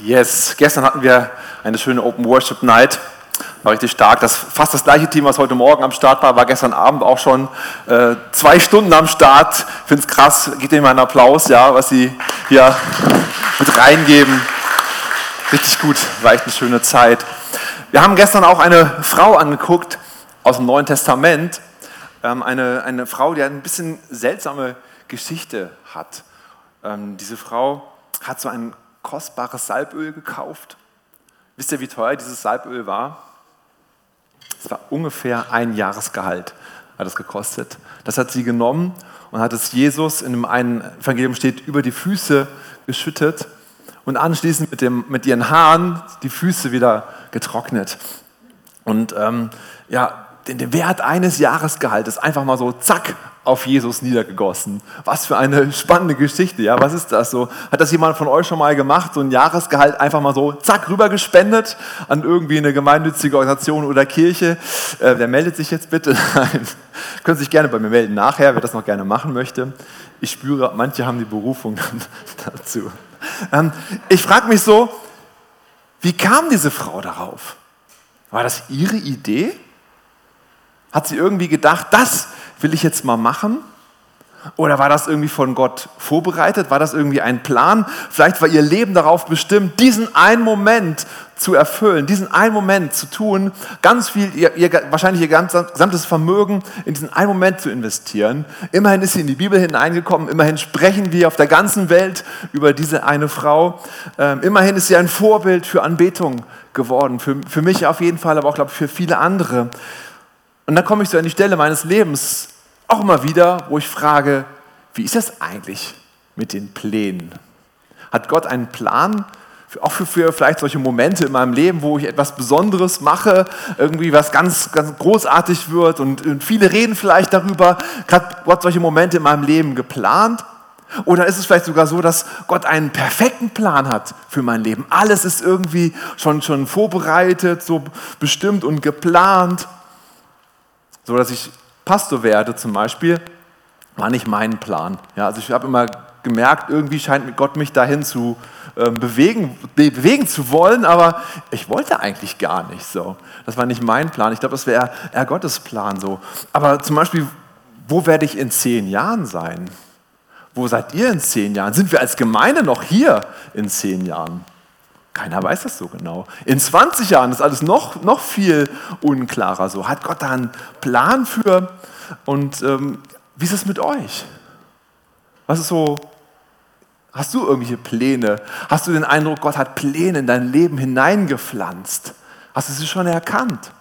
Yes, gestern hatten wir eine schöne Open Worship Night. War richtig stark. Das fast das gleiche Team, was heute Morgen am Start war, war gestern Abend auch schon äh, zwei Stunden am Start. Ich finde es krass. Gebt ihnen mal einen Applaus, ja, was sie hier mit reingeben. Richtig gut. War echt eine schöne Zeit. Wir haben gestern auch eine Frau angeguckt aus dem Neuen Testament. Ähm, eine, eine Frau, die ein bisschen seltsame Geschichte hat. Ähm, diese Frau hat so ein kostbares Salböl gekauft. Wisst ihr, wie teuer dieses Salböl war? Es war ungefähr ein Jahresgehalt, hat es gekostet. Das hat sie genommen und hat es Jesus, in dem einen Evangelium steht, über die Füße geschüttet und anschließend mit, dem, mit ihren Haaren die Füße wieder getrocknet. Und ähm, ja, den, Wert eines Jahresgehaltes einfach mal so zack auf Jesus niedergegossen. Was für eine spannende Geschichte, ja? Was ist das so? Hat das jemand von euch schon mal gemacht? So ein Jahresgehalt einfach mal so zack rüber gespendet an irgendwie eine gemeinnützige Organisation oder Kirche? Äh, wer meldet sich jetzt bitte? Nein. Können sich gerne bei mir melden nachher, wer das noch gerne machen möchte. Ich spüre, manche haben die Berufung dazu. Ähm, ich frage mich so, wie kam diese Frau darauf? War das ihre Idee? Hat sie irgendwie gedacht, das will ich jetzt mal machen? Oder war das irgendwie von Gott vorbereitet? War das irgendwie ein Plan? Vielleicht war ihr Leben darauf bestimmt, diesen einen Moment zu erfüllen, diesen einen Moment zu tun, ganz viel, ihr, ihr, wahrscheinlich ihr gesamtes Vermögen in diesen einen Moment zu investieren. Immerhin ist sie in die Bibel hineingekommen, immerhin sprechen wir auf der ganzen Welt über diese eine Frau. Ähm, immerhin ist sie ein Vorbild für Anbetung geworden, für, für mich auf jeden Fall, aber auch, glaube ich, für viele andere. Und dann komme ich so an die Stelle meines Lebens auch immer wieder, wo ich frage, wie ist das eigentlich mit den Plänen? Hat Gott einen Plan, auch für, für, vielleicht solche Momente in meinem Leben, wo ich etwas Besonderes mache, irgendwie was ganz, ganz großartig wird und, und viele reden vielleicht darüber, hat Gott solche Momente in meinem Leben geplant? Oder ist es vielleicht sogar so, dass Gott einen perfekten Plan hat für mein Leben? Alles ist irgendwie schon, schon vorbereitet, so bestimmt und geplant so dass ich Pastor werde zum Beispiel, war nicht mein Plan. Ja, also ich habe immer gemerkt, irgendwie scheint Gott mich dahin zu äh, bewegen, be bewegen zu wollen, aber ich wollte eigentlich gar nicht so. Das war nicht mein Plan. Ich glaube, das wäre eher Gottes Plan so. Aber zum Beispiel, wo werde ich in zehn Jahren sein? Wo seid ihr in zehn Jahren? Sind wir als Gemeinde noch hier in zehn Jahren? Keiner weiß das so genau. In 20 Jahren ist alles noch, noch viel unklarer. So hat Gott da einen Plan für. Und ähm, wie ist es mit euch? Was ist so? Hast du irgendwelche Pläne? Hast du den Eindruck, Gott hat Pläne in dein Leben hineingepflanzt? Hast du sie schon erkannt?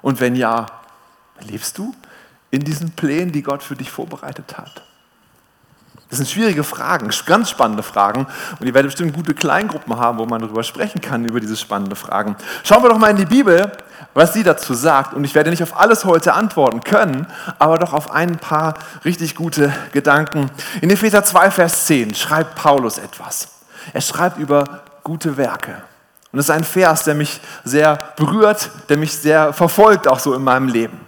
Und wenn ja, lebst du in diesen Plänen, die Gott für dich vorbereitet hat? Das sind schwierige Fragen, ganz spannende Fragen. Und ihr werdet bestimmt gute Kleingruppen haben, wo man darüber sprechen kann, über diese spannenden Fragen. Schauen wir doch mal in die Bibel, was sie dazu sagt. Und ich werde nicht auf alles heute antworten können, aber doch auf ein paar richtig gute Gedanken. In Epheser 2, Vers 10 schreibt Paulus etwas. Er schreibt über gute Werke. Und es ist ein Vers, der mich sehr berührt, der mich sehr verfolgt, auch so in meinem Leben.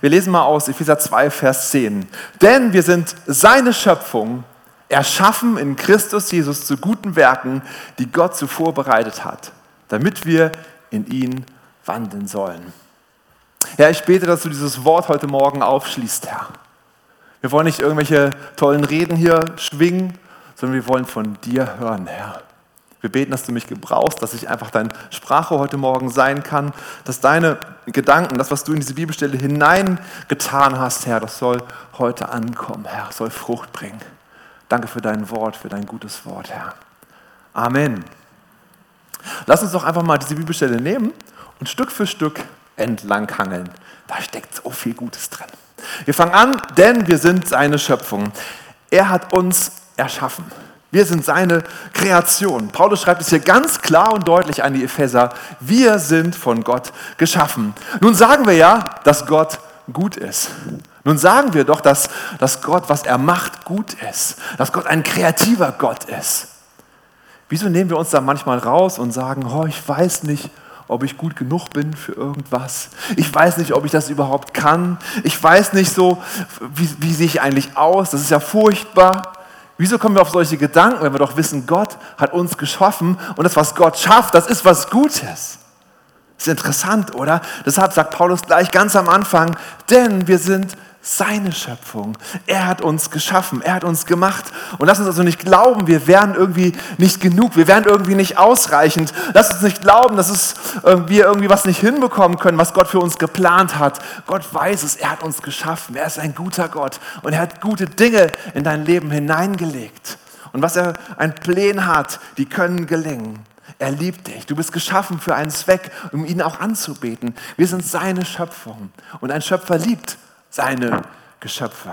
Wir lesen mal aus Epheser 2, Vers 10. Denn wir sind seine Schöpfung, erschaffen in Christus Jesus zu guten Werken, die Gott zuvor bereitet hat, damit wir in ihn wandeln sollen. Herr, ich bete, dass du dieses Wort heute Morgen aufschließt, Herr. Wir wollen nicht irgendwelche tollen Reden hier schwingen, sondern wir wollen von dir hören, Herr. Wir beten, dass du mich gebrauchst, dass ich einfach deine Sprache heute Morgen sein kann, dass deine Gedanken, das, was du in diese Bibelstelle hineingetan hast, Herr, das soll heute ankommen, Herr, soll Frucht bringen. Danke für dein Wort, für dein gutes Wort, Herr. Amen. Lass uns doch einfach mal diese Bibelstelle nehmen und Stück für Stück entlanghangeln. Da steckt so viel Gutes drin. Wir fangen an, denn wir sind seine Schöpfung. Er hat uns erschaffen. Wir sind seine Kreation. Paulus schreibt es hier ganz klar und deutlich an die Epheser. Wir sind von Gott geschaffen. Nun sagen wir ja, dass Gott gut ist. Nun sagen wir doch, dass, dass Gott, was er macht, gut ist. Dass Gott ein kreativer Gott ist. Wieso nehmen wir uns da manchmal raus und sagen, oh, ich weiß nicht, ob ich gut genug bin für irgendwas. Ich weiß nicht, ob ich das überhaupt kann. Ich weiß nicht so, wie, wie sehe ich eigentlich aus. Das ist ja furchtbar. Wieso kommen wir auf solche Gedanken, wenn wir doch wissen, Gott hat uns geschaffen und das, was Gott schafft, das ist was Gutes? Ist interessant, oder? Deshalb sagt Paulus gleich ganz am Anfang, denn wir sind seine Schöpfung. Er hat uns geschaffen, er hat uns gemacht. Und lass uns also nicht glauben, wir wären irgendwie nicht genug, wir wären irgendwie nicht ausreichend. Lass uns nicht glauben, dass es, äh, wir irgendwie was nicht hinbekommen können, was Gott für uns geplant hat. Gott weiß es, er hat uns geschaffen, er ist ein guter Gott und er hat gute Dinge in dein Leben hineingelegt. Und was er ein Pläne hat, die können gelingen. Er liebt dich. Du bist geschaffen für einen Zweck, um ihn auch anzubeten. Wir sind seine Schöpfung. Und ein Schöpfer liebt seine Geschöpfe.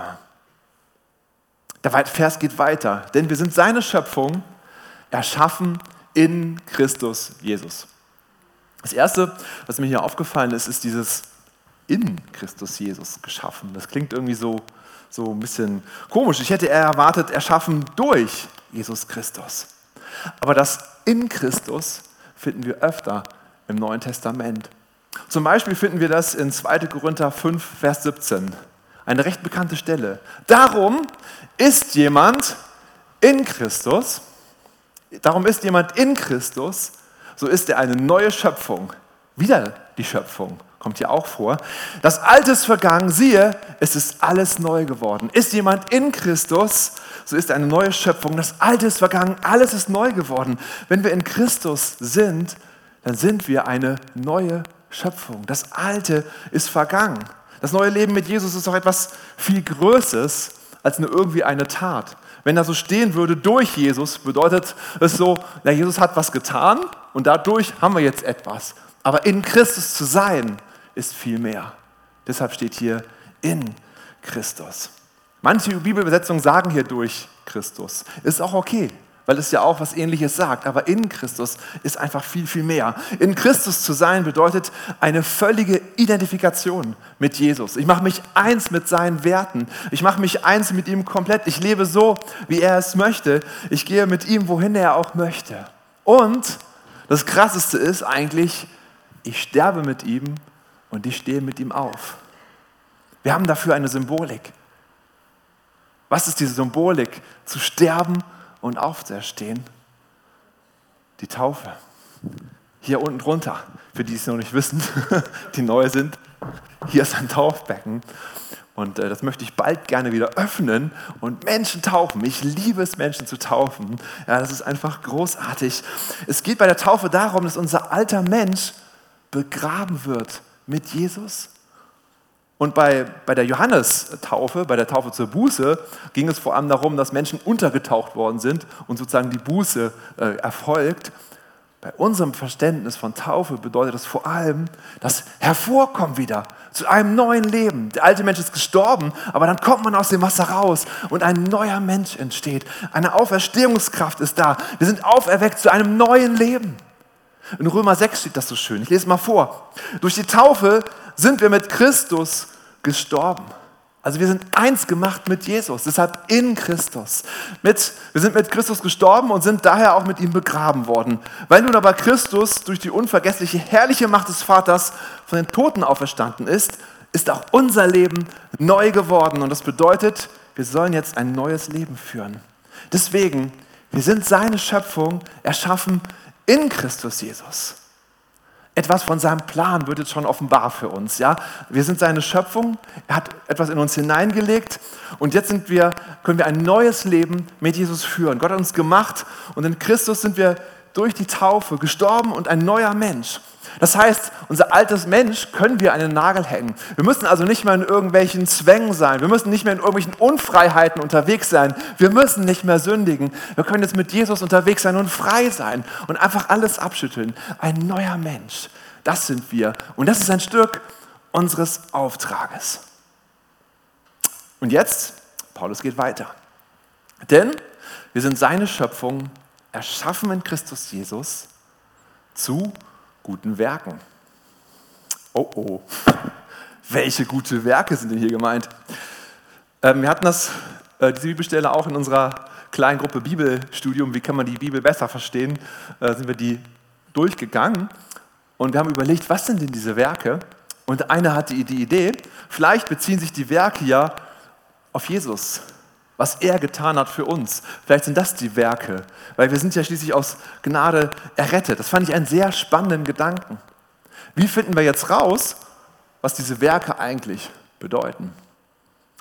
Der Vers geht weiter, denn wir sind seine Schöpfung, erschaffen in Christus Jesus. Das Erste, was mir hier aufgefallen ist, ist dieses in Christus Jesus geschaffen. Das klingt irgendwie so, so ein bisschen komisch. Ich hätte eher erwartet, erschaffen durch Jesus Christus. Aber das in Christus finden wir öfter im Neuen Testament. Zum Beispiel finden wir das in 2. Korinther 5, Vers 17. Eine recht bekannte Stelle. Darum ist jemand in Christus, darum ist jemand in Christus, so ist er eine neue Schöpfung. Wieder die Schöpfung, kommt hier auch vor. Das Alte ist vergangen, siehe, es ist alles neu geworden. Ist jemand in Christus, so ist er eine neue Schöpfung. Das Alte ist vergangen, alles ist neu geworden. Wenn wir in Christus sind, dann sind wir eine neue Schöpfung. Das Alte ist vergangen. Das neue Leben mit Jesus ist doch etwas viel Größeres als nur irgendwie eine Tat. Wenn da so stehen würde, durch Jesus, bedeutet es so, na, Jesus hat was getan und dadurch haben wir jetzt etwas. Aber in Christus zu sein, ist viel mehr. Deshalb steht hier in Christus. Manche Bibelübersetzungen sagen hier durch Christus. Ist auch okay weil es ja auch was Ähnliches sagt. Aber in Christus ist einfach viel, viel mehr. In Christus zu sein bedeutet eine völlige Identifikation mit Jesus. Ich mache mich eins mit seinen Werten. Ich mache mich eins mit ihm komplett. Ich lebe so, wie er es möchte. Ich gehe mit ihm, wohin er auch möchte. Und das Krasseste ist eigentlich, ich sterbe mit ihm und ich stehe mit ihm auf. Wir haben dafür eine Symbolik. Was ist diese Symbolik? Zu sterben und aufzuerstehen? Die Taufe. Hier unten drunter, für die es noch nicht wissen, die neu sind, hier ist ein Taufbecken. Und äh, das möchte ich bald gerne wieder öffnen und Menschen taufen. Ich liebe es, Menschen zu taufen. Ja, das ist einfach großartig. Es geht bei der Taufe darum, dass unser alter Mensch begraben wird mit Jesus und bei, bei der Johannestaufe, bei der Taufe zur Buße, ging es vor allem darum, dass Menschen untergetaucht worden sind und sozusagen die Buße äh, erfolgt. Bei unserem Verständnis von Taufe bedeutet das vor allem das Hervorkommen wieder zu einem neuen Leben. Der alte Mensch ist gestorben, aber dann kommt man aus dem Wasser raus und ein neuer Mensch entsteht. Eine Auferstehungskraft ist da. Wir sind auferweckt zu einem neuen Leben. In Römer 6 steht das so schön. Ich lese mal vor. Durch die Taufe sind wir mit Christus gestorben. Also wir sind eins gemacht mit Jesus, deshalb in Christus. Mit, wir sind mit Christus gestorben und sind daher auch mit ihm begraben worden. Weil nun aber Christus durch die unvergessliche, herrliche Macht des Vaters von den Toten auferstanden ist, ist auch unser Leben neu geworden. Und das bedeutet, wir sollen jetzt ein neues Leben führen. Deswegen, wir sind seine Schöpfung, erschaffen in Christus Jesus etwas von seinem Plan wird jetzt schon offenbar für uns. Ja? Wir sind seine Schöpfung, er hat etwas in uns hineingelegt und jetzt sind wir, können wir ein neues Leben mit Jesus führen. Gott hat uns gemacht und in Christus sind wir durch die Taufe gestorben und ein neuer Mensch. Das heißt, unser altes Mensch können wir an den Nagel hängen. Wir müssen also nicht mehr in irgendwelchen Zwängen sein. Wir müssen nicht mehr in irgendwelchen Unfreiheiten unterwegs sein. Wir müssen nicht mehr sündigen. Wir können jetzt mit Jesus unterwegs sein und frei sein und einfach alles abschütteln. Ein neuer Mensch. Das sind wir. Und das ist ein Stück unseres Auftrages. Und jetzt, Paulus geht weiter. Denn wir sind seine Schöpfung, erschaffen in Christus Jesus zu guten Werken. Oh oh, welche gute Werke sind denn hier gemeint? Ähm, wir hatten das, äh, diese Bibelstelle auch in unserer kleinen Gruppe Bibelstudium, wie kann man die Bibel besser verstehen, äh, sind wir die durchgegangen und wir haben überlegt, was sind denn diese Werke? Und einer hatte die Idee, vielleicht beziehen sich die Werke ja auf Jesus was er getan hat für uns. Vielleicht sind das die Werke, weil wir sind ja schließlich aus Gnade errettet. Das fand ich einen sehr spannenden Gedanken. Wie finden wir jetzt raus, was diese Werke eigentlich bedeuten?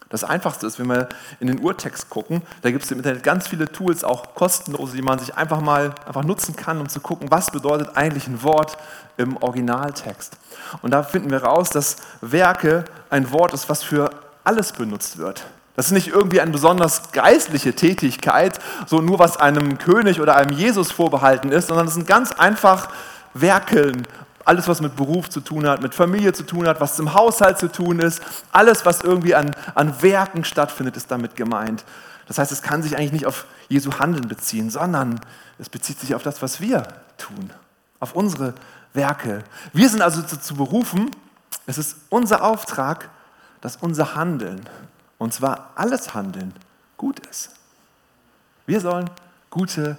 Das Einfachste ist, wenn wir in den Urtext gucken, da gibt es im Internet ganz viele Tools, auch kostenlose, die man sich einfach mal einfach nutzen kann, um zu gucken, was bedeutet eigentlich ein Wort im Originaltext. Und da finden wir raus, dass Werke ein Wort ist, was für alles benutzt wird. Das ist nicht irgendwie eine besonders geistliche Tätigkeit, so nur was einem König oder einem Jesus vorbehalten ist, sondern es sind ganz einfach Werkeln, alles, was mit Beruf zu tun hat, mit Familie zu tun hat, was zum Haushalt zu tun ist, alles, was irgendwie an, an Werken stattfindet, ist damit gemeint. Das heißt, es kann sich eigentlich nicht auf Jesu Handeln beziehen, sondern es bezieht sich auf das, was wir tun, auf unsere Werke. Wir sind also dazu berufen, es ist unser Auftrag, dass unser Handeln, und zwar alles Handeln, gut ist. Wir sollen gute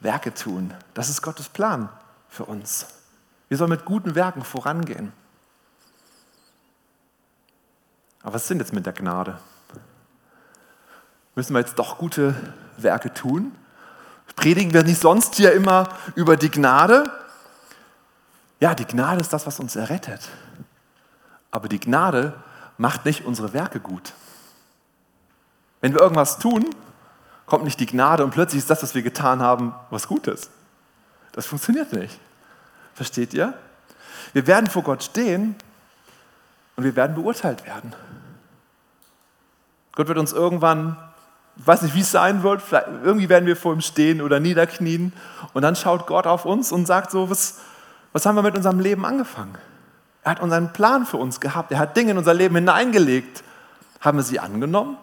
Werke tun. Das ist Gottes Plan für uns. Wir sollen mit guten Werken vorangehen. Aber was sind jetzt mit der Gnade? Müssen wir jetzt doch gute Werke tun? Predigen wir nicht sonst hier immer über die Gnade? Ja, die Gnade ist das, was uns errettet. Aber die Gnade macht nicht unsere Werke gut. Wenn wir irgendwas tun, kommt nicht die Gnade und plötzlich ist das, was wir getan haben, was Gutes. Das funktioniert nicht. Versteht ihr? Wir werden vor Gott stehen und wir werden beurteilt werden. Gott wird uns irgendwann, ich weiß nicht, wie es sein wird, irgendwie werden wir vor ihm stehen oder niederknien und dann schaut Gott auf uns und sagt so, was, was haben wir mit unserem Leben angefangen? Er hat unseren Plan für uns gehabt, er hat Dinge in unser Leben hineingelegt. Haben wir sie angenommen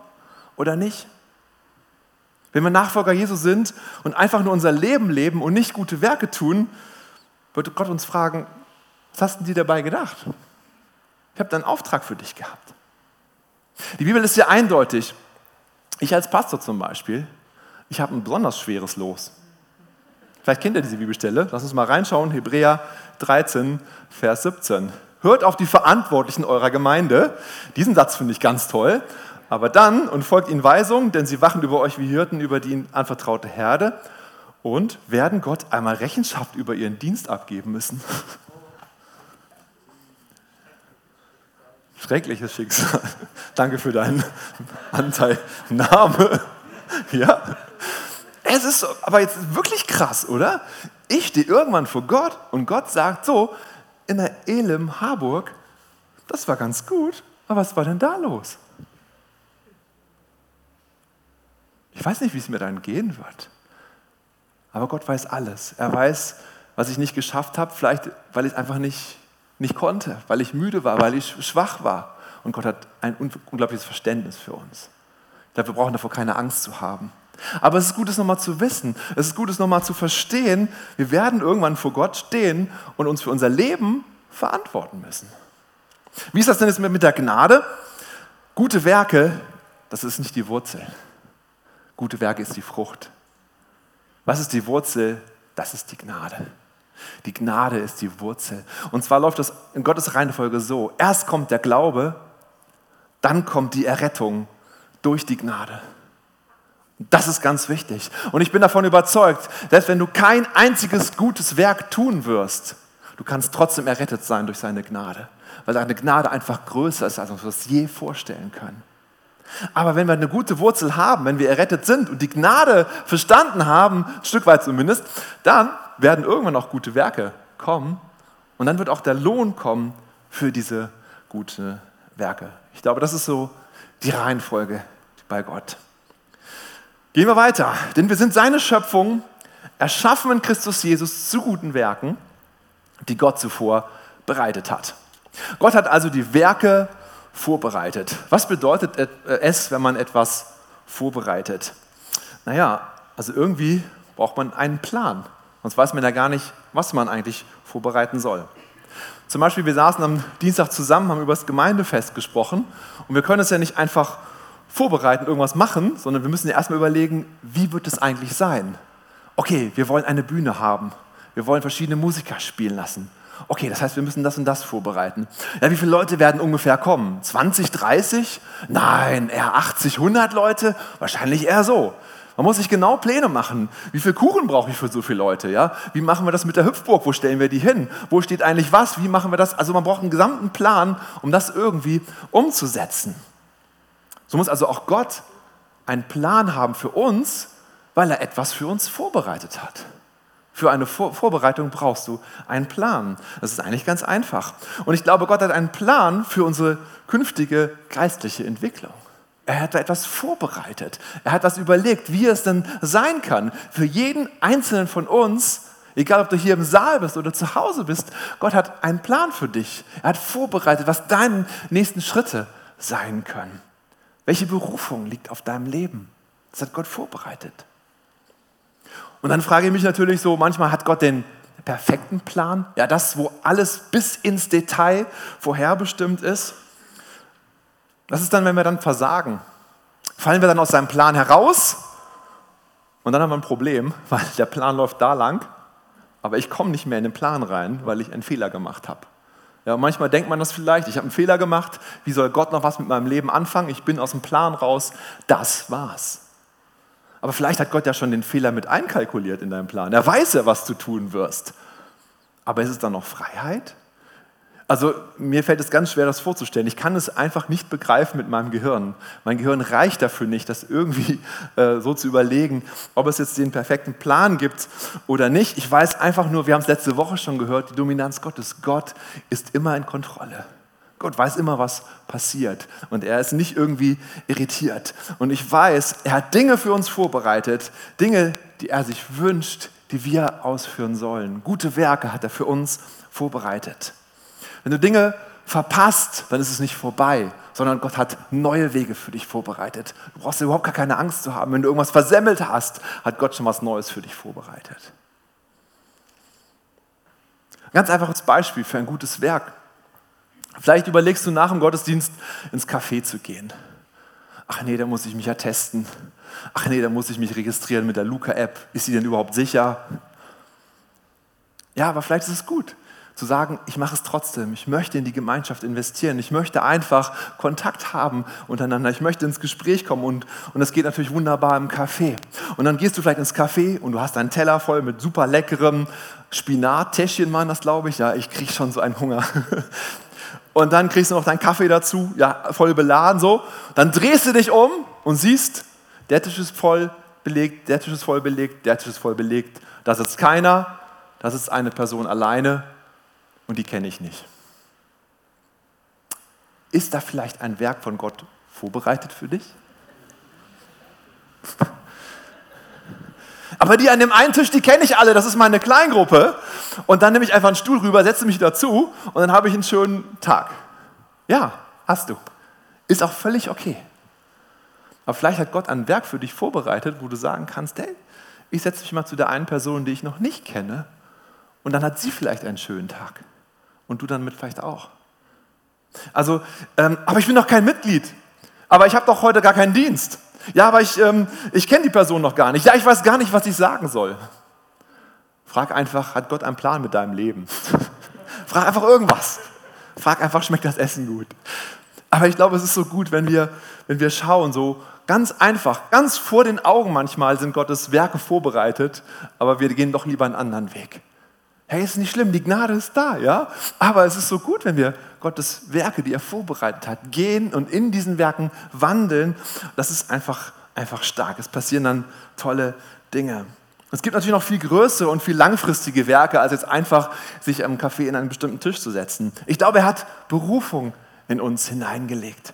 oder nicht? Wenn wir Nachfolger Jesu sind und einfach nur unser Leben leben und nicht gute Werke tun, würde Gott uns fragen, was hast du dir dabei gedacht? Ich habe einen Auftrag für dich gehabt. Die Bibel ist sehr eindeutig. Ich als Pastor zum Beispiel, ich habe ein besonders schweres Los. Vielleicht kennt ihr diese Bibelstelle. Lass uns mal reinschauen. Hebräer 13, Vers 17. Hört auf die Verantwortlichen eurer Gemeinde. Diesen Satz finde ich ganz toll. Aber dann und folgt ihnen Weisungen, denn sie wachen über euch wie Hirten über die ihnen anvertraute Herde und werden Gott einmal Rechenschaft über ihren Dienst abgeben müssen. Schreckliches Schicksal. Danke für deinen Anteilnahme. Ja. Es ist aber jetzt wirklich krass, oder? Ich stehe irgendwann vor Gott und Gott sagt so, in der Elim Harburg, das war ganz gut, aber was war denn da los? Ich weiß nicht, wie es mir dann gehen wird. Aber Gott weiß alles. Er weiß, was ich nicht geschafft habe, vielleicht weil ich einfach nicht, nicht konnte, weil ich müde war, weil ich schwach war. Und Gott hat ein unglaubliches Verständnis für uns. Ich glaube, wir brauchen davor keine Angst zu haben. Aber es ist gut, es nochmal zu wissen. Es ist gut, es nochmal zu verstehen. Wir werden irgendwann vor Gott stehen und uns für unser Leben verantworten müssen. Wie ist das denn jetzt mit der Gnade? Gute Werke, das ist nicht die Wurzel. Gute Werke ist die Frucht. Was ist die Wurzel? Das ist die Gnade. Die Gnade ist die Wurzel. Und zwar läuft das in Gottes Reihenfolge so. Erst kommt der Glaube, dann kommt die Errettung durch die Gnade. Das ist ganz wichtig. Und ich bin davon überzeugt, dass wenn du kein einziges gutes Werk tun wirst, du kannst trotzdem errettet sein durch seine Gnade. Weil seine Gnade einfach größer ist, als wir uns das je vorstellen können. Aber wenn wir eine gute Wurzel haben, wenn wir errettet sind und die Gnade verstanden haben, ein Stück weit zumindest, dann werden irgendwann auch gute Werke kommen und dann wird auch der Lohn kommen für diese guten Werke. Ich glaube, das ist so die Reihenfolge bei Gott. Gehen wir weiter, denn wir sind seine Schöpfung, erschaffen in Christus Jesus zu guten Werken, die Gott zuvor bereitet hat. Gott hat also die Werke vorbereitet. Was bedeutet äh, es, wenn man etwas vorbereitet? Naja, also irgendwie braucht man einen Plan. Sonst weiß man ja gar nicht, was man eigentlich vorbereiten soll. Zum Beispiel, wir saßen am Dienstag zusammen, haben über das Gemeindefest gesprochen und wir können es ja nicht einfach vorbereiten, irgendwas machen, sondern wir müssen ja erstmal überlegen, wie wird es eigentlich sein? Okay, wir wollen eine Bühne haben, wir wollen verschiedene Musiker spielen lassen. Okay, das heißt, wir müssen das und das vorbereiten. Ja, wie viele Leute werden ungefähr kommen? 20, 30? Nein, eher 80, 100 Leute? Wahrscheinlich eher so. Man muss sich genau Pläne machen. Wie viel Kuchen brauche ich für so viele Leute? Ja? Wie machen wir das mit der Hüpfburg? Wo stellen wir die hin? Wo steht eigentlich was? Wie machen wir das? Also man braucht einen gesamten Plan, um das irgendwie umzusetzen. So muss also auch Gott einen Plan haben für uns, weil er etwas für uns vorbereitet hat. Für eine Vor Vorbereitung brauchst du einen Plan. Das ist eigentlich ganz einfach. Und ich glaube, Gott hat einen Plan für unsere künftige geistliche Entwicklung. Er hat da etwas vorbereitet. Er hat was überlegt, wie es denn sein kann. Für jeden einzelnen von uns, egal ob du hier im Saal bist oder zu Hause bist, Gott hat einen Plan für dich. Er hat vorbereitet, was deine nächsten Schritte sein können. Welche Berufung liegt auf deinem Leben? Das hat Gott vorbereitet. Und dann frage ich mich natürlich so, manchmal hat Gott den perfekten Plan, ja das, wo alles bis ins Detail vorherbestimmt ist. Was ist dann, wenn wir dann versagen? Fallen wir dann aus seinem Plan heraus? Und dann haben wir ein Problem, weil der Plan läuft da lang, aber ich komme nicht mehr in den Plan rein, weil ich einen Fehler gemacht habe. Ja, manchmal denkt man das vielleicht, ich habe einen Fehler gemacht, wie soll Gott noch was mit meinem Leben anfangen? Ich bin aus dem Plan raus, das war's. Aber vielleicht hat Gott ja schon den Fehler mit einkalkuliert in deinem Plan. Er weiß ja, was du tun wirst. Aber ist es dann noch Freiheit? Also mir fällt es ganz schwer, das vorzustellen. Ich kann es einfach nicht begreifen mit meinem Gehirn. Mein Gehirn reicht dafür nicht, das irgendwie äh, so zu überlegen, ob es jetzt den perfekten Plan gibt oder nicht. Ich weiß einfach nur, wir haben es letzte Woche schon gehört, die Dominanz Gottes. Gott ist immer in Kontrolle. Gott weiß immer, was passiert und er ist nicht irgendwie irritiert. Und ich weiß, er hat Dinge für uns vorbereitet, Dinge, die er sich wünscht, die wir ausführen sollen. Gute Werke hat er für uns vorbereitet. Wenn du Dinge verpasst, dann ist es nicht vorbei, sondern Gott hat neue Wege für dich vorbereitet. Du brauchst überhaupt gar keine Angst zu haben. Wenn du irgendwas versemmelt hast, hat Gott schon was Neues für dich vorbereitet. Ganz einfaches Beispiel für ein gutes Werk. Vielleicht überlegst du nach dem Gottesdienst ins Café zu gehen. Ach nee, da muss ich mich ja testen. Ach nee, da muss ich mich registrieren mit der Luca-App. Ist sie denn überhaupt sicher? Ja, aber vielleicht ist es gut zu sagen, ich mache es trotzdem. Ich möchte in die Gemeinschaft investieren. Ich möchte einfach Kontakt haben untereinander. Ich möchte ins Gespräch kommen und, und das geht natürlich wunderbar im Café. Und dann gehst du vielleicht ins Café und du hast einen Teller voll mit super leckerem Spinat, Täschchen waren das, glaube ich. Ja, ich kriege schon so einen Hunger. und dann kriegst du noch deinen Kaffee dazu, ja, voll beladen so. Dann drehst du dich um und siehst, der Tisch ist voll belegt, der Tisch ist voll belegt, der Tisch ist voll belegt. Da sitzt keiner, da sitzt eine Person alleine und die kenne ich nicht. Ist da vielleicht ein Werk von Gott vorbereitet für dich? Aber die an dem einen Tisch, die kenne ich alle, das ist meine Kleingruppe. Und dann nehme ich einfach einen Stuhl rüber, setze mich dazu und dann habe ich einen schönen Tag. Ja, hast du. Ist auch völlig okay. Aber vielleicht hat Gott ein Werk für dich vorbereitet, wo du sagen kannst, hey, ich setze mich mal zu der einen Person, die ich noch nicht kenne, und dann hat sie vielleicht einen schönen Tag. Und du dann mit vielleicht auch. Also, ähm, aber ich bin noch kein Mitglied. Aber ich habe doch heute gar keinen Dienst. Ja, aber ich, ähm, ich kenne die Person noch gar nicht. Ja, ich weiß gar nicht, was ich sagen soll. Frag einfach, hat Gott einen Plan mit deinem Leben? Frag einfach irgendwas. Frag einfach, schmeckt das Essen gut? Aber ich glaube, es ist so gut, wenn wir, wenn wir schauen, so ganz einfach, ganz vor den Augen manchmal sind Gottes Werke vorbereitet, aber wir gehen doch lieber einen anderen Weg. Hey, ist nicht schlimm, die Gnade ist da, ja? Aber es ist so gut, wenn wir Gottes Werke, die er vorbereitet hat, gehen und in diesen Werken wandeln. Das ist einfach, einfach stark. Es passieren dann tolle Dinge. Es gibt natürlich noch viel größere und viel langfristige Werke, als jetzt einfach sich am Café in einen bestimmten Tisch zu setzen. Ich glaube, er hat Berufung in uns hineingelegt.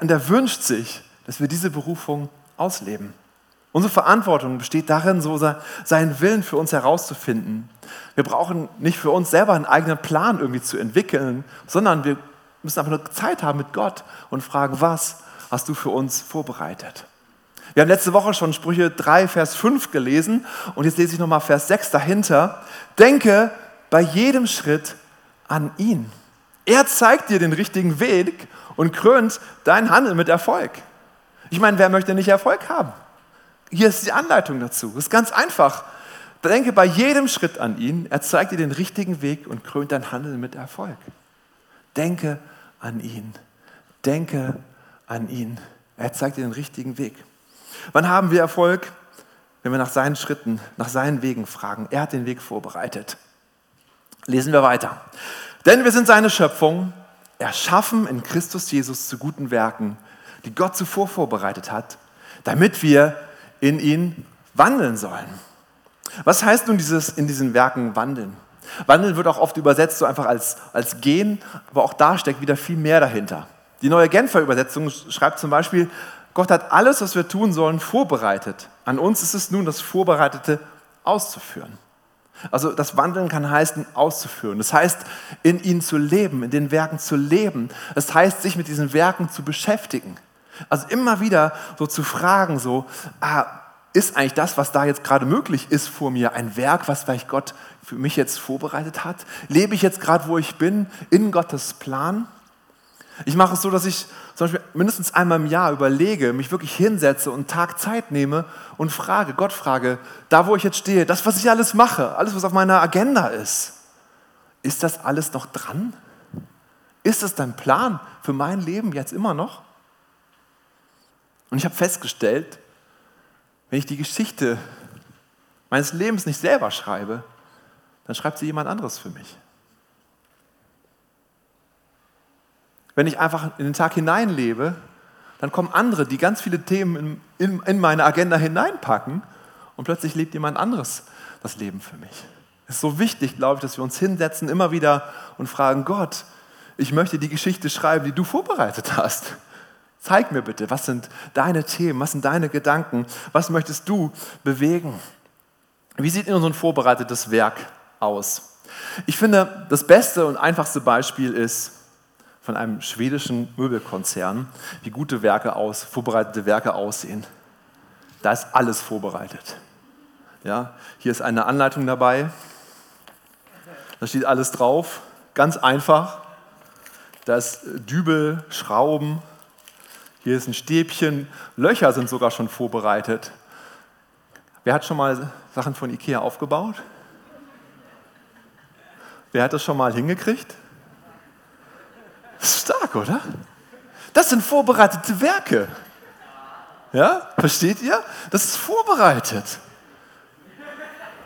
Und er wünscht sich, dass wir diese Berufung ausleben. Unsere Verantwortung besteht darin, so seinen Willen für uns herauszufinden. Wir brauchen nicht für uns selber einen eigenen Plan irgendwie zu entwickeln, sondern wir müssen einfach nur Zeit haben mit Gott und fragen, was hast du für uns vorbereitet? Wir haben letzte Woche schon Sprüche 3, Vers 5 gelesen und jetzt lese ich nochmal Vers 6 dahinter. Denke bei jedem Schritt an ihn. Er zeigt dir den richtigen Weg und krönt dein Handeln mit Erfolg. Ich meine, wer möchte nicht Erfolg haben? Hier ist die Anleitung dazu. Das ist ganz einfach. Denke bei jedem Schritt an ihn. Er zeigt dir den richtigen Weg und krönt dein Handeln mit Erfolg. Denke an ihn. Denke an ihn. Er zeigt dir den richtigen Weg. Wann haben wir Erfolg? Wenn wir nach seinen Schritten, nach seinen Wegen fragen. Er hat den Weg vorbereitet. Lesen wir weiter. Denn wir sind seine Schöpfung, erschaffen in Christus Jesus zu guten Werken, die Gott zuvor vorbereitet hat, damit wir in ihn wandeln sollen. Was heißt nun dieses in diesen Werken wandeln? Wandeln wird auch oft übersetzt so einfach als, als gehen, aber auch da steckt wieder viel mehr dahinter. Die neue Genfer Übersetzung schreibt zum Beispiel, Gott hat alles, was wir tun sollen, vorbereitet. An uns ist es nun, das Vorbereitete auszuführen. Also das Wandeln kann heißen, auszuführen. Das heißt, in ihnen zu leben, in den Werken zu leben. Das heißt, sich mit diesen Werken zu beschäftigen. Also immer wieder so zu fragen, so, ah, ist eigentlich das, was da jetzt gerade möglich ist vor mir, ein Werk, was vielleicht Gott für mich jetzt vorbereitet hat? Lebe ich jetzt gerade, wo ich bin, in Gottes Plan? Ich mache es so, dass ich zum Beispiel mindestens einmal im Jahr überlege, mich wirklich hinsetze und Tag Zeit nehme und frage, Gott frage, da wo ich jetzt stehe, das, was ich alles mache, alles, was auf meiner Agenda ist, ist das alles noch dran? Ist das dein Plan für mein Leben jetzt immer noch? Und ich habe festgestellt, wenn ich die Geschichte meines Lebens nicht selber schreibe, dann schreibt sie jemand anderes für mich. Wenn ich einfach in den Tag hineinlebe, dann kommen andere, die ganz viele Themen in, in, in meine Agenda hineinpacken und plötzlich lebt jemand anderes das Leben für mich. Es ist so wichtig, glaube ich, dass wir uns hinsetzen immer wieder und fragen, Gott, ich möchte die Geschichte schreiben, die du vorbereitet hast. Zeig mir bitte, was sind deine Themen, was sind deine Gedanken, was möchtest du bewegen? Wie sieht in unserem vorbereitetes Werk aus? Ich finde, das beste und einfachste Beispiel ist von einem schwedischen Möbelkonzern, wie gute Werke aus, vorbereitete Werke aussehen. Da ist alles vorbereitet. Ja, hier ist eine Anleitung dabei. Da steht alles drauf, ganz einfach. Da ist Dübel, Schrauben, hier ist ein Stäbchen, Löcher sind sogar schon vorbereitet. Wer hat schon mal Sachen von Ikea aufgebaut? Wer hat das schon mal hingekriegt? Stark, oder? Das sind vorbereitete Werke. Ja, versteht ihr? Das ist vorbereitet.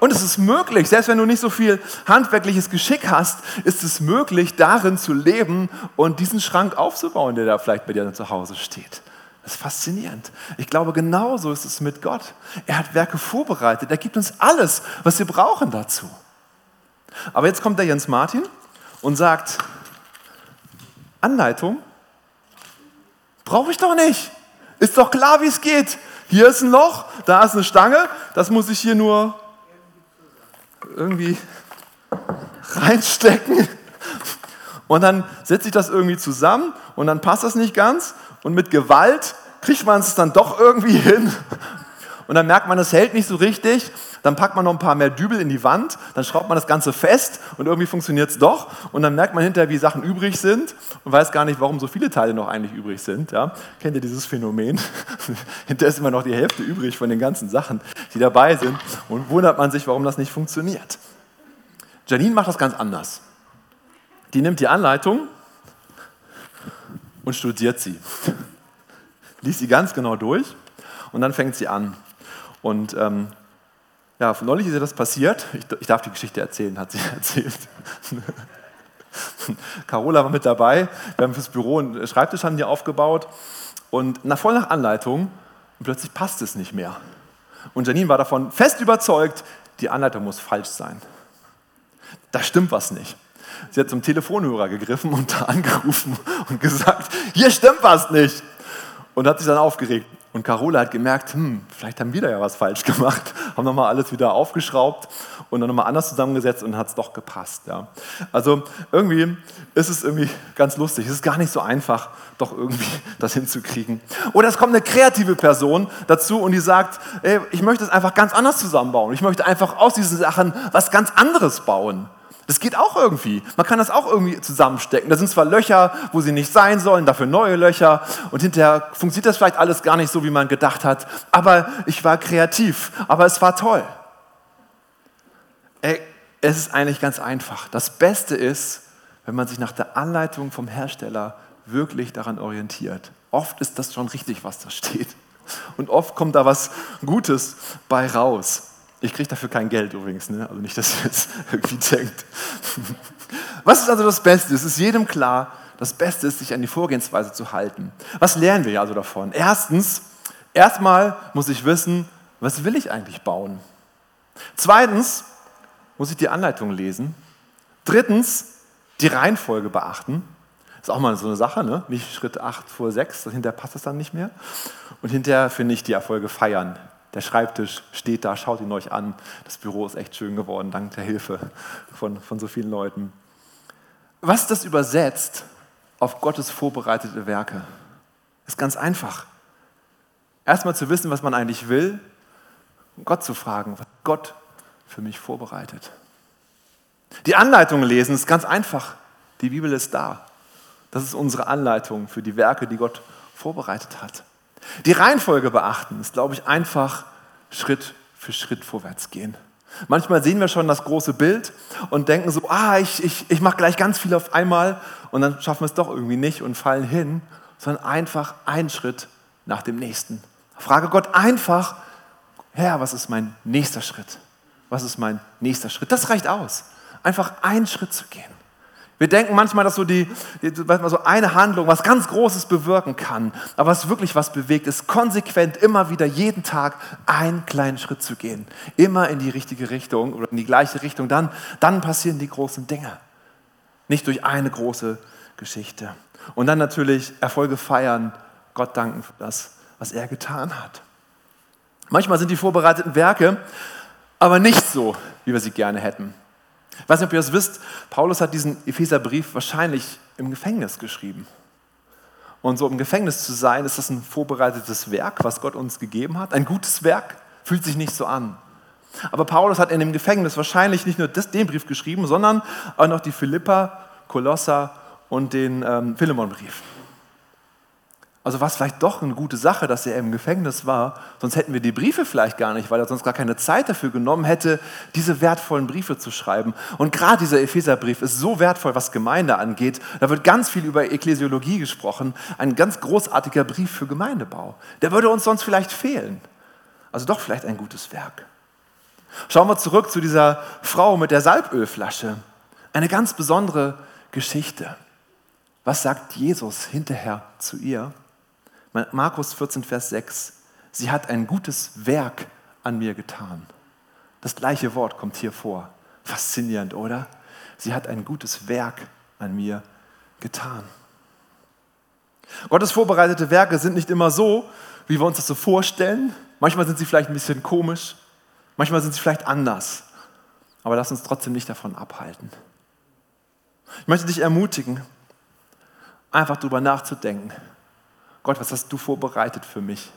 Und es ist möglich, selbst wenn du nicht so viel handwerkliches Geschick hast, ist es möglich, darin zu leben und diesen Schrank aufzubauen, der da vielleicht bei dir zu Hause steht. Das ist faszinierend. Ich glaube, genauso ist es mit Gott. Er hat Werke vorbereitet. Er gibt uns alles, was wir brauchen dazu. Aber jetzt kommt der Jens Martin und sagt, Anleitung? Brauche ich doch nicht. Ist doch klar, wie es geht. Hier ist ein Loch, da ist eine Stange, das muss ich hier nur irgendwie reinstecken. Und dann setze ich das irgendwie zusammen und dann passt das nicht ganz. Und mit Gewalt kriegt man es dann doch irgendwie hin. Und dann merkt man, es hält nicht so richtig dann packt man noch ein paar mehr Dübel in die Wand, dann schraubt man das Ganze fest und irgendwie funktioniert es doch. Und dann merkt man hinterher, wie Sachen übrig sind und weiß gar nicht, warum so viele Teile noch eigentlich übrig sind. Ja? Kennt ihr dieses Phänomen? hinterher ist immer noch die Hälfte übrig von den ganzen Sachen, die dabei sind. Und wundert man sich, warum das nicht funktioniert. Janine macht das ganz anders. Die nimmt die Anleitung und studiert sie. Liest sie ganz genau durch und dann fängt sie an. Und ähm, ja, neulich ist ja das passiert. Ich, ich darf die Geschichte erzählen, hat sie erzählt. Carola war mit dabei. Wir haben fürs Büro einen Schreibtisch haben die aufgebaut. Und nach voll nach Anleitung, plötzlich passt es nicht mehr. Und Janine war davon fest überzeugt, die Anleitung muss falsch sein. Da stimmt was nicht. Sie hat zum Telefonhörer gegriffen und da angerufen und gesagt, hier stimmt was nicht. Und hat sich dann aufgeregt. Und Carola hat gemerkt, hm, vielleicht haben wir da ja was falsch gemacht, haben nochmal alles wieder aufgeschraubt und dann nochmal anders zusammengesetzt und hat es doch gepasst. Ja. Also irgendwie ist es irgendwie ganz lustig. Es ist gar nicht so einfach, doch irgendwie das hinzukriegen. Oder es kommt eine kreative Person dazu und die sagt, ey, ich möchte es einfach ganz anders zusammenbauen. Ich möchte einfach aus diesen Sachen was ganz anderes bauen. Das geht auch irgendwie. Man kann das auch irgendwie zusammenstecken. Da sind zwar Löcher, wo sie nicht sein sollen, dafür neue Löcher und hinterher funktioniert das vielleicht alles gar nicht so, wie man gedacht hat. Aber ich war kreativ, aber es war toll. es ist eigentlich ganz einfach. Das Beste ist, wenn man sich nach der Anleitung vom Hersteller wirklich daran orientiert. Oft ist das schon richtig, was da steht. Und oft kommt da was Gutes bei raus. Ich kriege dafür kein Geld übrigens, ne? also nicht, dass ihr jetzt irgendwie denkt. Was ist also das Beste? Es ist jedem klar, das Beste ist, sich an die Vorgehensweise zu halten. Was lernen wir also davon? Erstens, erstmal muss ich wissen, was will ich eigentlich bauen? Zweitens muss ich die Anleitung lesen. Drittens, die Reihenfolge beachten. Ist auch mal so eine Sache, ne? nicht Schritt 8 vor 6, hinterher passt das dann nicht mehr. Und hinterher finde ich die Erfolge feiern. Der Schreibtisch steht da, schaut ihn euch an. Das Büro ist echt schön geworden, dank der Hilfe von, von so vielen Leuten. Was das übersetzt auf Gottes vorbereitete Werke, ist ganz einfach. Erstmal zu wissen, was man eigentlich will, Gott zu fragen, was Gott für mich vorbereitet. Die Anleitung lesen ist ganz einfach. Die Bibel ist da. Das ist unsere Anleitung für die Werke, die Gott vorbereitet hat. Die Reihenfolge beachten ist, glaube ich, einfach Schritt für Schritt vorwärts gehen. Manchmal sehen wir schon das große Bild und denken so, ah, ich, ich, ich mache gleich ganz viel auf einmal und dann schaffen wir es doch irgendwie nicht und fallen hin, sondern einfach einen Schritt nach dem nächsten. Frage Gott einfach, Herr, was ist mein nächster Schritt? Was ist mein nächster Schritt? Das reicht aus, einfach einen Schritt zu gehen. Wir denken manchmal, dass so, die, so eine Handlung was ganz Großes bewirken kann. Aber was wirklich was bewegt, ist konsequent immer wieder jeden Tag einen kleinen Schritt zu gehen. Immer in die richtige Richtung oder in die gleiche Richtung. Dann, dann passieren die großen Dinge. Nicht durch eine große Geschichte. Und dann natürlich Erfolge feiern, Gott danken für das, was er getan hat. Manchmal sind die vorbereiteten Werke aber nicht so, wie wir sie gerne hätten. Ich weiß nicht, ob ihr das wisst, Paulus hat diesen Epheserbrief wahrscheinlich im Gefängnis geschrieben. Und so im Gefängnis zu sein, ist das ein vorbereitetes Werk, was Gott uns gegeben hat. Ein gutes Werk, fühlt sich nicht so an. Aber Paulus hat in dem Gefängnis wahrscheinlich nicht nur den Brief geschrieben, sondern auch noch die Philippa, Kolosser und den ähm, Philemonbrief. Also war es vielleicht doch eine gute Sache, dass er im Gefängnis war, sonst hätten wir die Briefe vielleicht gar nicht, weil er sonst gar keine Zeit dafür genommen hätte, diese wertvollen Briefe zu schreiben. Und gerade dieser Epheserbrief ist so wertvoll, was Gemeinde angeht. Da wird ganz viel über Ekklesiologie gesprochen, ein ganz großartiger Brief für Gemeindebau. Der würde uns sonst vielleicht fehlen. Also doch vielleicht ein gutes Werk. Schauen wir zurück zu dieser Frau mit der Salbölflasche. Eine ganz besondere Geschichte. Was sagt Jesus hinterher zu ihr? Markus 14, Vers 6. Sie hat ein gutes Werk an mir getan. Das gleiche Wort kommt hier vor. Faszinierend, oder? Sie hat ein gutes Werk an mir getan. Gottes vorbereitete Werke sind nicht immer so, wie wir uns das so vorstellen. Manchmal sind sie vielleicht ein bisschen komisch, manchmal sind sie vielleicht anders. Aber lass uns trotzdem nicht davon abhalten. Ich möchte dich ermutigen, einfach darüber nachzudenken, Gott, was hast du vorbereitet für mich?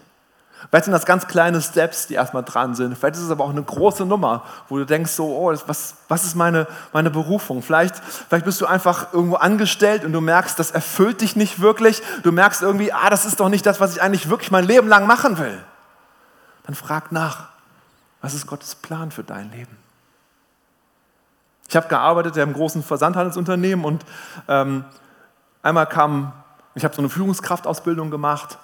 Vielleicht sind das ganz kleine Steps, die erstmal dran sind. Vielleicht ist es aber auch eine große Nummer, wo du denkst, so, oh, was, was ist meine, meine Berufung? Vielleicht, vielleicht bist du einfach irgendwo angestellt und du merkst, das erfüllt dich nicht wirklich. Du merkst irgendwie, ah, das ist doch nicht das, was ich eigentlich wirklich mein Leben lang machen will. Dann frag nach, was ist Gottes Plan für dein Leben? Ich habe gearbeitet in einem großen Versandhandelsunternehmen und ähm, einmal kam ich habe so eine Führungskraftausbildung gemacht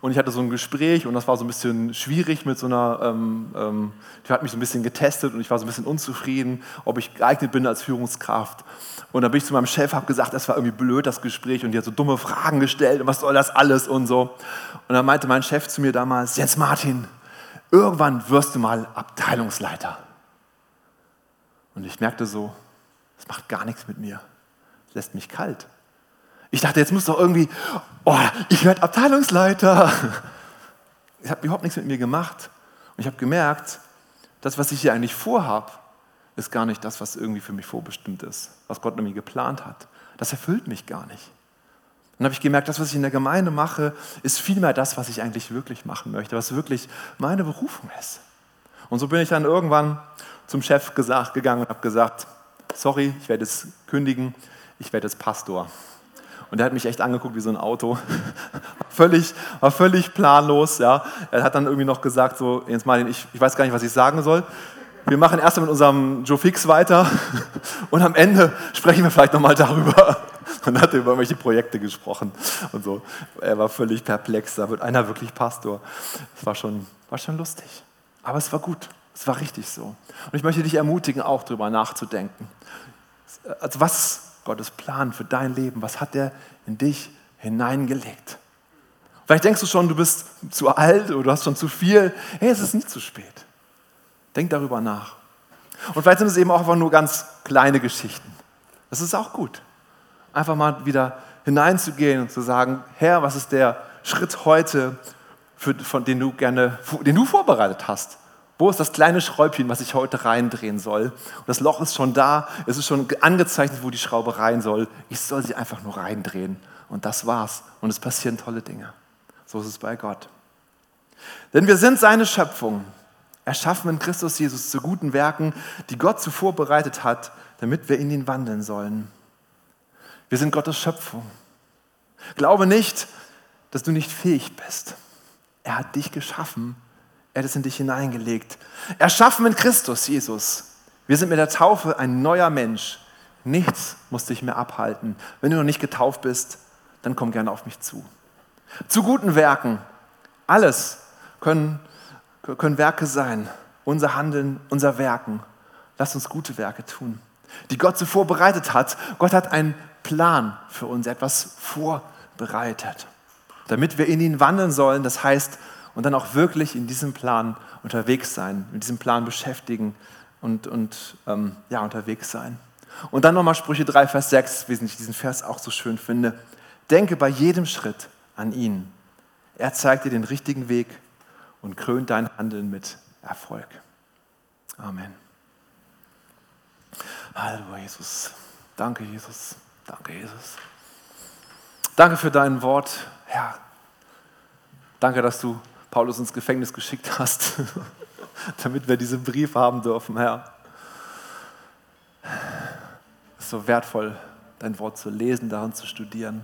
und ich hatte so ein Gespräch und das war so ein bisschen schwierig mit so einer, ähm, ähm, die hat mich so ein bisschen getestet und ich war so ein bisschen unzufrieden, ob ich geeignet bin als Führungskraft. Und dann bin ich zu meinem Chef, habe gesagt, das war irgendwie blöd, das Gespräch und die hat so dumme Fragen gestellt und was soll das alles und so. Und dann meinte mein Chef zu mir damals, Jens Martin, irgendwann wirst du mal Abteilungsleiter. Und ich merkte so, das macht gar nichts mit mir, das lässt mich kalt. Ich dachte, jetzt muss doch irgendwie, oh, ich werde Abteilungsleiter. Ich habe überhaupt nichts mit mir gemacht. Und ich habe gemerkt, das, was ich hier eigentlich vorhabe, ist gar nicht das, was irgendwie für mich vorbestimmt ist, was Gott irgendwie geplant hat. Das erfüllt mich gar nicht. Dann habe ich gemerkt, das, was ich in der Gemeinde mache, ist vielmehr das, was ich eigentlich wirklich machen möchte, was wirklich meine Berufung ist. Und so bin ich dann irgendwann zum Chef gesagt, gegangen und habe gesagt, sorry, ich werde es kündigen, ich werde jetzt Pastor. Und der hat mich echt angeguckt wie so ein Auto. völlig, war völlig planlos. Ja. Er hat dann irgendwie noch gesagt, so, jetzt mal, ich, ich weiß gar nicht, was ich sagen soll. wir machen erst mit unserem Joe Fix weiter und am Ende sprechen wir vielleicht nochmal darüber. Und hat über welche Projekte gesprochen und so. Er war völlig perplex, da wird einer wirklich Pastor. Das war schon, war schon lustig. Aber es war gut, es war richtig so. Und ich möchte dich ermutigen, auch darüber nachzudenken. Also was Gottes Plan für dein Leben? Was hat er in dich hineingelegt? Vielleicht denkst du schon, du bist zu alt oder du hast schon zu viel. Hey, es ist nicht zu spät. Denk darüber nach. Und vielleicht sind es eben auch einfach nur ganz kleine Geschichten. Das ist auch gut. Einfach mal wieder hineinzugehen und zu sagen, Herr, was ist der Schritt heute, für, von den du gerne, den du vorbereitet hast? Wo ist das kleine Schräubchen, was ich heute reindrehen soll? Und das Loch ist schon da, es ist schon angezeichnet, wo die Schraube rein soll. Ich soll sie einfach nur reindrehen. Und das war's. Und es passieren tolle Dinge. So ist es bei Gott. Denn wir sind seine Schöpfung erschaffen in Christus Jesus zu guten Werken, die Gott zuvor bereitet hat, damit wir in ihn wandeln sollen. Wir sind Gottes Schöpfung. Glaube nicht, dass du nicht fähig bist. Er hat dich geschaffen. Er hat es in dich hineingelegt. Erschaffen in Christus Jesus. Wir sind mit der Taufe ein neuer Mensch. Nichts muss dich mehr abhalten. Wenn du noch nicht getauft bist, dann komm gerne auf mich zu. Zu guten Werken. Alles können können Werke sein, unser Handeln, unser Werken. Lass uns gute Werke tun, die Gott zuvor bereitet hat. Gott hat einen Plan für uns, etwas vorbereitet, damit wir in ihn wandeln sollen. Das heißt, und dann auch wirklich in diesem Plan unterwegs sein, mit diesem Plan beschäftigen und, und ähm, ja, unterwegs sein. Und dann nochmal Sprüche 3, Vers 6, wie ich diesen Vers auch so schön finde. Denke bei jedem Schritt an ihn. Er zeigt dir den richtigen Weg und krönt dein Handeln mit Erfolg. Amen. Halleluja, Jesus. Danke, Jesus. Danke, Jesus. Danke für dein Wort, Herr. Danke, dass du Paulus ins Gefängnis geschickt hast, damit wir diesen Brief haben dürfen, Herr. Es ist so wertvoll, dein Wort zu lesen, darin zu studieren.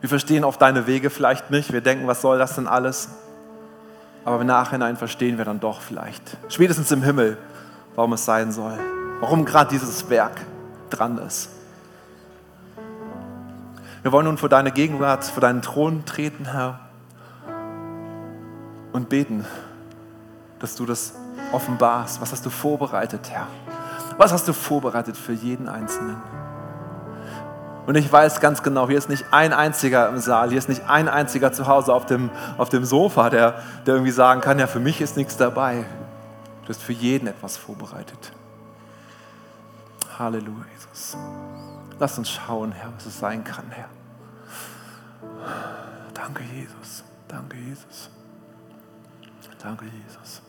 Wir verstehen auf deine Wege vielleicht nicht. Wir denken, was soll das denn alles? Aber im Nachhinein verstehen wir dann doch vielleicht, spätestens im Himmel, warum es sein soll, warum gerade dieses Werk dran ist. Wir wollen nun vor deine Gegenwart, vor deinen Thron treten, Herr, und beten, dass du das offenbarst. Was hast du vorbereitet, Herr? Was hast du vorbereitet für jeden Einzelnen? Und ich weiß ganz genau, hier ist nicht ein einziger im Saal, hier ist nicht ein einziger zu Hause auf dem, auf dem Sofa, der, der irgendwie sagen kann, ja, für mich ist nichts dabei. Du hast für jeden etwas vorbereitet. Halleluja, Jesus. Lass uns schauen, Herr, was es sein kann, Herr. Danke, Jesus. Danke, Jesus. Danke, Jesus.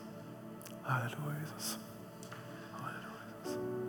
Halleluja, Jesus. Halleluja, Jesus.